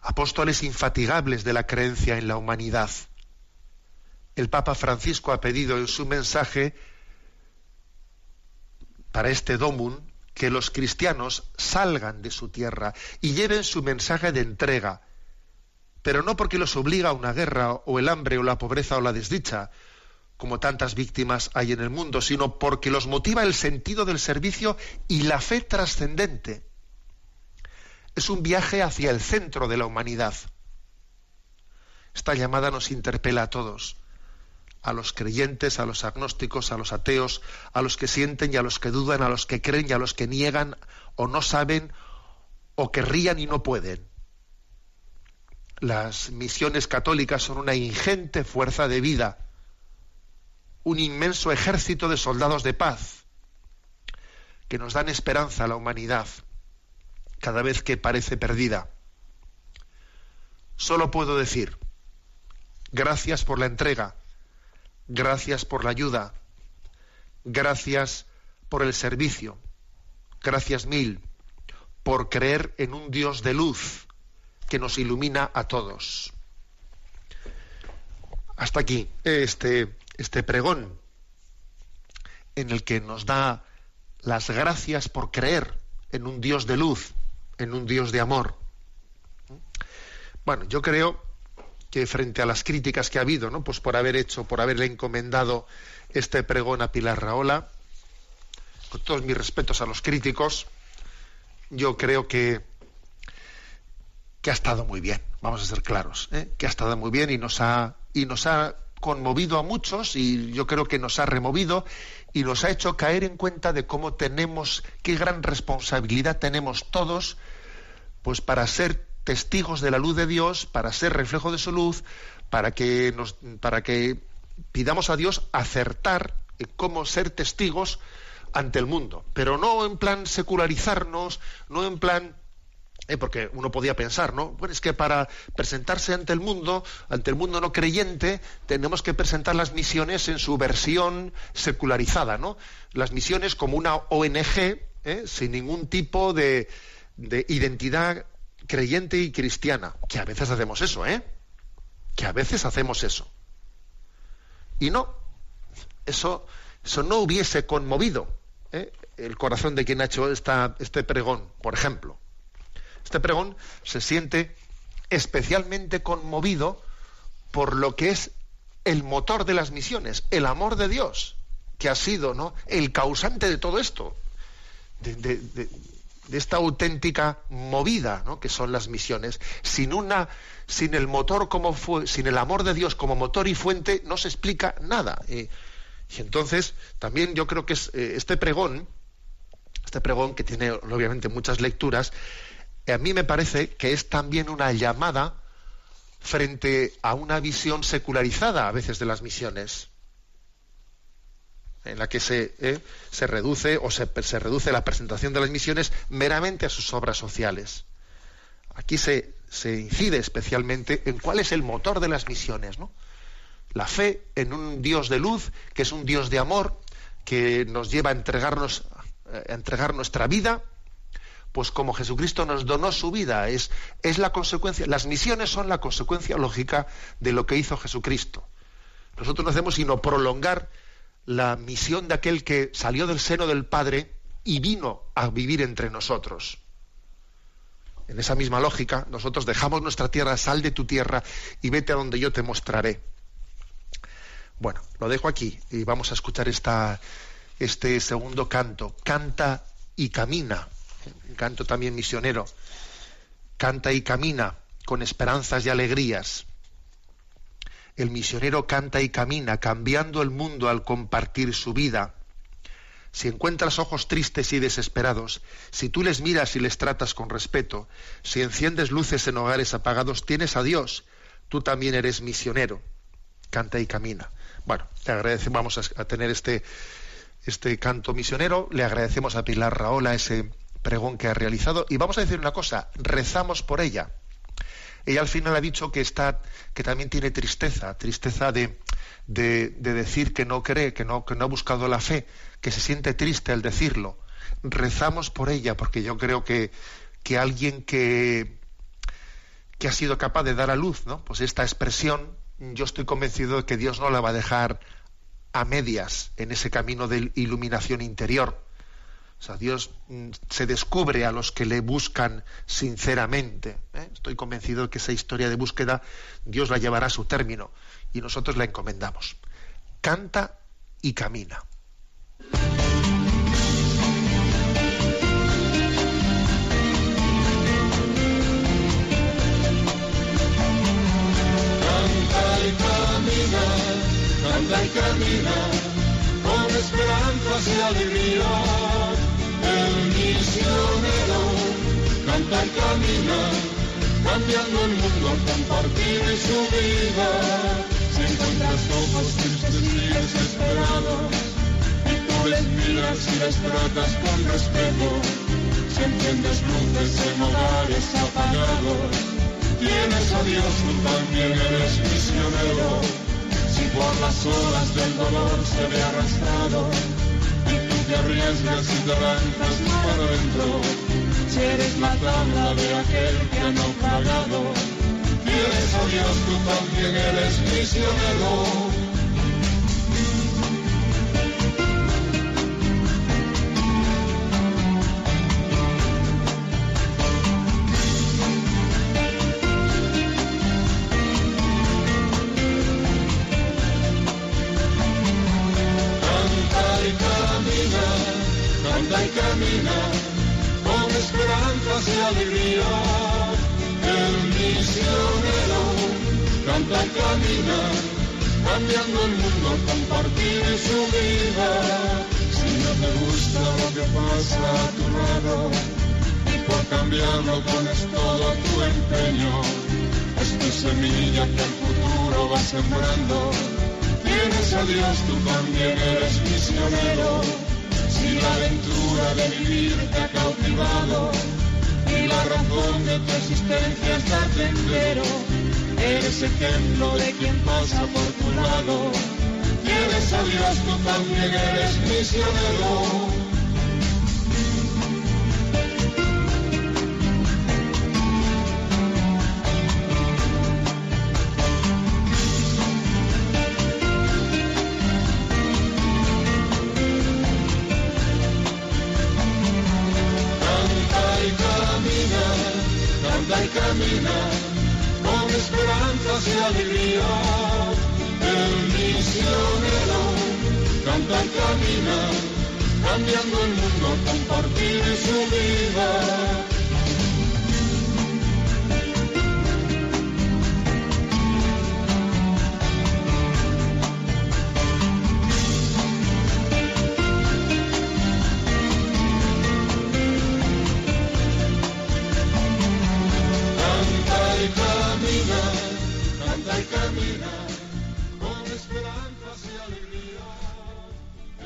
[SPEAKER 1] apóstoles infatigables de la creencia en la humanidad. El Papa Francisco ha pedido en su mensaje para este domum que los cristianos salgan de su tierra y lleven su mensaje de entrega, pero no porque los obliga a una guerra o el hambre o la pobreza o la desdicha, como tantas víctimas hay en el mundo, sino porque los motiva el sentido del servicio y la fe trascendente. Es un viaje hacia el centro de la humanidad. Esta llamada nos interpela a todos a los creyentes, a los agnósticos, a los ateos, a los que sienten y a los que dudan, a los que creen y a los que niegan o no saben o querrían y no pueden. Las misiones católicas son una ingente fuerza de vida, un inmenso ejército de soldados de paz que nos dan esperanza a la humanidad cada vez que parece perdida. Solo puedo decir, gracias por la entrega, gracias por la ayuda, gracias por el servicio, gracias mil por creer en un Dios de luz que nos ilumina a todos. Hasta aquí este, este pregón en el que nos da las gracias por creer en un Dios de luz, en un Dios de amor. Bueno, yo creo que frente a las críticas que ha habido, ¿no? Pues por haber hecho, por haberle encomendado este pregón a Pilar Raola, con todos mis respetos a los críticos, yo creo que, que ha estado muy bien, vamos a ser claros, ¿eh? que ha estado muy bien y nos ha, y nos ha conmovido a muchos y yo creo que nos ha removido y nos ha hecho caer en cuenta de cómo tenemos, qué gran responsabilidad tenemos todos, pues para ser testigos de la luz de Dios, para ser reflejo de su luz, para que nos, para que pidamos a Dios acertar cómo ser testigos ante el mundo, pero no en plan secularizarnos, no en plan eh, porque uno podía pensar, ¿no? Bueno, es que para presentarse ante el mundo, ante el mundo no creyente, tenemos que presentar las misiones en su versión secularizada, ¿no? Las misiones como una ONG, ¿eh? sin ningún tipo de, de identidad creyente y cristiana, que a veces hacemos eso, ¿eh? Que a veces hacemos eso. Y no, eso, eso no hubiese conmovido ¿eh? el corazón de quien ha hecho este pregón, por ejemplo. Este pregón se siente especialmente conmovido por lo que es el motor de las misiones, el amor de Dios, que ha sido ¿no? el causante de todo esto, de, esta auténtica movida ¿no? que son las misiones. Sin una, sin el motor como fue, sin el amor de Dios como motor y fuente, no se explica nada. y entonces, también yo creo que eh, este pregón, este pregón que tiene obviamente muchas lecturas, a mí me parece que es también una llamada frente a una visión secularizada a veces de las misiones, en la que se, eh, se reduce o se, se, reduce la presentación de las misiones meramente a sus obras sociales. Aquí se, se incide especialmente en cuál es el motor de las misiones, ¿no? La fe en un Dios de luz, que es un Dios de amor, que nos lleva a entregarnos, a entregar nuestra vida pues como Jesucristo nos donó su vida, es, es la consecuencia, las misiones son la consecuencia lógica de lo que hizo Jesucristo. Nosotros no hacemos sino prolongar la misión de aquel que salió del seno del Padre y vino a vivir entre nosotros. En esa misma lógica, nosotros dejamos nuestra tierra, sal de tu tierra y vete a donde yo te mostraré. Bueno, lo dejo aquí y vamos a escuchar esta, este segundo canto. Canta y camina canto también misionero, canta y camina con esperanzas y alegrías. El misionero canta y camina, cambiando el mundo al compartir su vida. Si encuentras ojos tristes y desesperados, si tú les miras y les tratas con respeto, si enciendes luces en hogares apagados, tienes a Dios, tú también eres misionero. Canta y camina. Bueno, te agradecemos, vamos a, tener este, este canto misionero, le agradecemos a Pilar Raola ese, pregón que ha realizado. Y vamos a decir una cosa, rezamos por ella. Ella al final ha dicho que está, que también tiene tristeza, tristeza de, de, decir que no cree, que no, que no ha buscado la fe, que se siente triste al decirlo. Rezamos por ella, porque yo creo que, que alguien que, que ha sido capaz de dar a luz, ¿no? Pues esta expresión, yo estoy convencido de que Dios no la va a dejar a medias en ese camino de iluminación interior o sea, Dios mm, se descubre a los que le buscan sinceramente. ¿eh? Estoy convencido de que esa historia de búsqueda Dios la llevará a su término y nosotros la encomendamos. Canta y camina.
[SPEAKER 3] Canta y camina, canta y camina, con esperanzas y alegría misionero canta y camina, cambiando el mundo, compartir su vida. Si encuentras ojos tristes y desesperados, y tú les miras y les tratas con respeto, si enciendes luces en hogares apagados, tienes a Dios, tú también eres misionero. Si por las olas del dolor se ve arrastrado, te arriesgas y te lanzas para adentro, si eres la tabla de aquel que ha naufragado, tienes a Dios, tú también eres misionero. Canta y camina, cambiando el mundo, compartir su vida. Si no te gusta lo que pasa a tu lado, y por cambiarlo pones todo tu empeño, es tu semilla que el futuro va sembrando. Tienes a Dios, tú también eres misionero. Si la aventura de vivir te ha cautivado y la razón de tu existencia es darte entero, eres ejemplo de quien pasa por tu lado. Tienes a Dios, tú también eres misionero. El misionero canta y camina, cambiando el mundo, compartir su vida.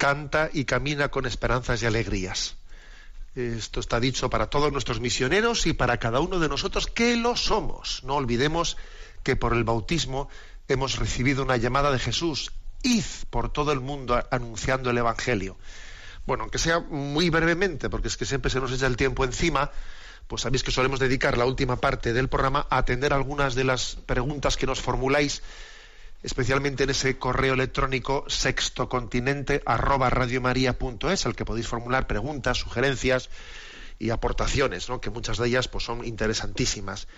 [SPEAKER 3] Canta y camina con esperanzas y
[SPEAKER 1] alegrías. Esto está dicho para todos nuestros misioneros y para cada uno de nosotros que lo somos. No olvidemos que por el bautismo hemos recibido una llamada de Jesús. Id por todo el mundo anunciando el Evangelio. Bueno, aunque sea muy brevemente, porque es que siempre se nos echa el tiempo encima, pues sabéis que solemos dedicar la última parte del programa a atender algunas de las preguntas que nos formuláis, especialmente en ese correo electrónico sextocontinente arroba radiomaria.es, al que podéis formular preguntas, sugerencias y aportaciones, ¿no? que muchas de ellas pues, son interesantísimas.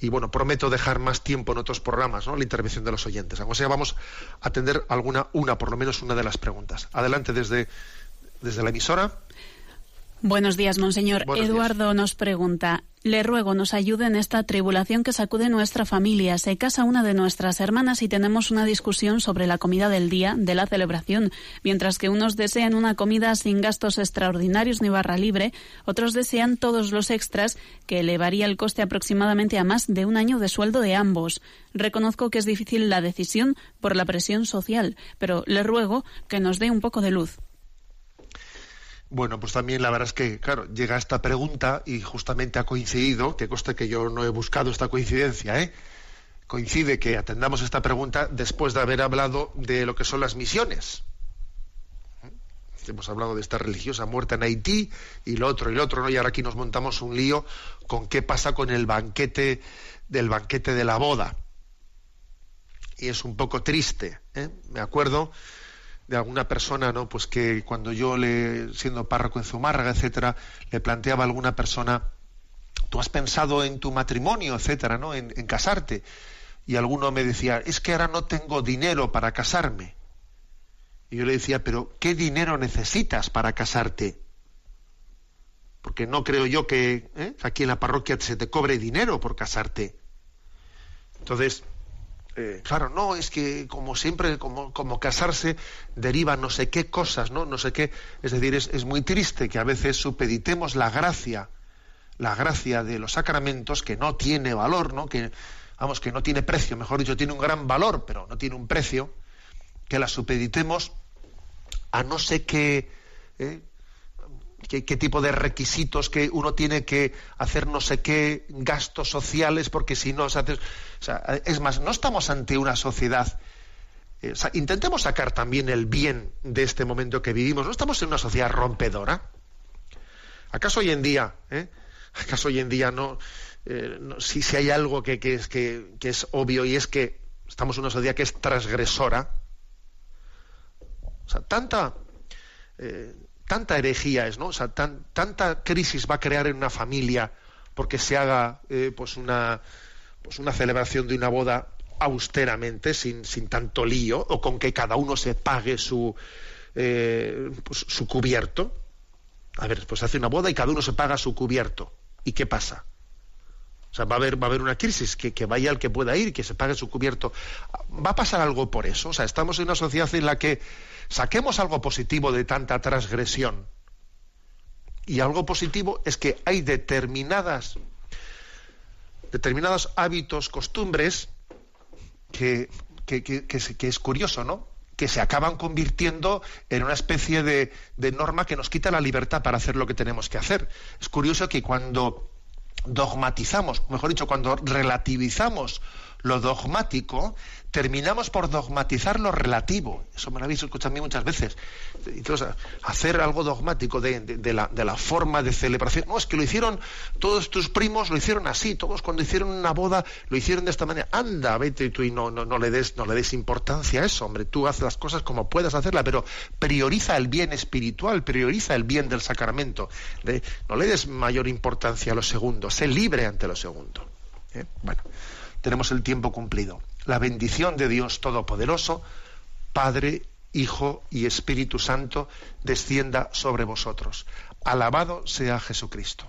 [SPEAKER 1] Y bueno, prometo dejar más tiempo en otros programas, ¿no? La intervención de los oyentes. Aunque sea, vamos a atender alguna, una, por lo menos una de las preguntas. Adelante desde, desde la emisora.
[SPEAKER 4] Buenos días, monseñor.
[SPEAKER 1] Buenos días.
[SPEAKER 4] Eduardo nos pregunta, le ruego nos ayude en esta tribulación que sacude nuestra familia. Se casa una de nuestras hermanas y tenemos una discusión sobre la comida del día de la celebración. Mientras que unos desean una comida sin gastos extraordinarios ni barra libre, otros desean todos los extras, que elevaría el coste aproximadamente a más de un año de sueldo de ambos. Reconozco que es difícil la decisión por la presión social, pero le ruego que nos dé un poco de luz.
[SPEAKER 1] Bueno, pues también la verdad es que, claro, llega esta pregunta y justamente ha coincidido, que coste que yo no he buscado esta coincidencia, ¿eh? Coincide que atendamos esta pregunta después de haber hablado de lo que son las misiones. Hemos hablado de esta religiosa muerta en Haití y lo otro y lo otro, ¿no? Y ahora aquí nos montamos un lío con qué pasa con el banquete del banquete de la boda. Y es un poco triste, ¿eh? Me acuerdo de alguna persona, ¿no? Pues que cuando yo le, siendo párroco en Zumárraga, etcétera, le planteaba a alguna persona, tú has pensado en tu matrimonio, etcétera, ¿no? En, casarte. Y alguno me decía, es que ahora no tengo dinero para casarme. Y yo le decía, pero ¿qué dinero necesitas para casarte? Porque no creo yo que ¿eh? aquí en la parroquia se te cobre dinero por casarte. Entonces, claro, no, es que como siempre, como, como casarse deriva no sé qué cosas, ¿no? No sé qué. Es decir, es, es muy triste que a veces supeditemos la gracia, la gracia de los sacramentos, que no tiene valor, ¿no? Que, vamos, que no tiene precio, mejor dicho, tiene un gran valor, pero no tiene un precio, que la supeditemos a no sé qué ¿eh? ¿Qué, tipo de requisitos que uno tiene que hacer no sé qué gastos sociales porque si no se hace... es más, no estamos ante una sociedad... Eh, intentemos sacar también el bien de este momento que vivimos. ¿No estamos en una sociedad rompedora? ¿Acaso hoy en día, eh? ¿acaso hoy en día no, eh, si, si, hay algo que, que, es obvio y es que estamos en una sociedad que es transgresora? O sea, tanta, tanta herejía es, ¿no? O sea, tanta crisis va a crear en una familia porque se haga eh, pues una pues una celebración de una boda austeramente, sin, sin tanto lío, o con que cada uno se pague su, eh, pues, su cubierto. A ver, pues hace una boda y cada uno se paga su cubierto. ¿Y qué pasa? O sea, va a haber, va a haber una crisis, que, que vaya el que pueda ir, que se pague su cubierto. ¿Va a pasar algo por eso? O sea, estamos en una sociedad en la que Saquemos algo positivo de tanta transgresión. Y algo positivo es que hay determinadas determinados hábitos, costumbres que, que, es curioso, ¿no? Que se acaban convirtiendo en una especie de, de norma que nos quita la libertad para hacer lo que tenemos que hacer. Es curioso que cuando dogmatizamos, mejor dicho, cuando relativizamos lo dogmático, terminamos por dogmatizar lo relativo. Eso me lo habéis escuchado a mí muchas veces. Hacer algo dogmático de, la, forma de celebración. No, es que lo hicieron todos tus primos, lo hicieron así. Todos cuando hicieron una boda lo hicieron de esta manera. Anda, vete tú y no, no, le, des, no le des importancia a eso, hombre. Tú haces las cosas como puedas hacerlas, pero prioriza el bien espiritual, prioriza el bien del sacramento. no le des mayor importancia a lo segundo. Sé libre ante lo segundo. ¿Eh? Bueno, tenemos el tiempo cumplido la bendición de Dios Todopoderoso, Padre, Hijo y Espíritu Santo, descienda sobre vosotros. Alabado sea Jesucristo.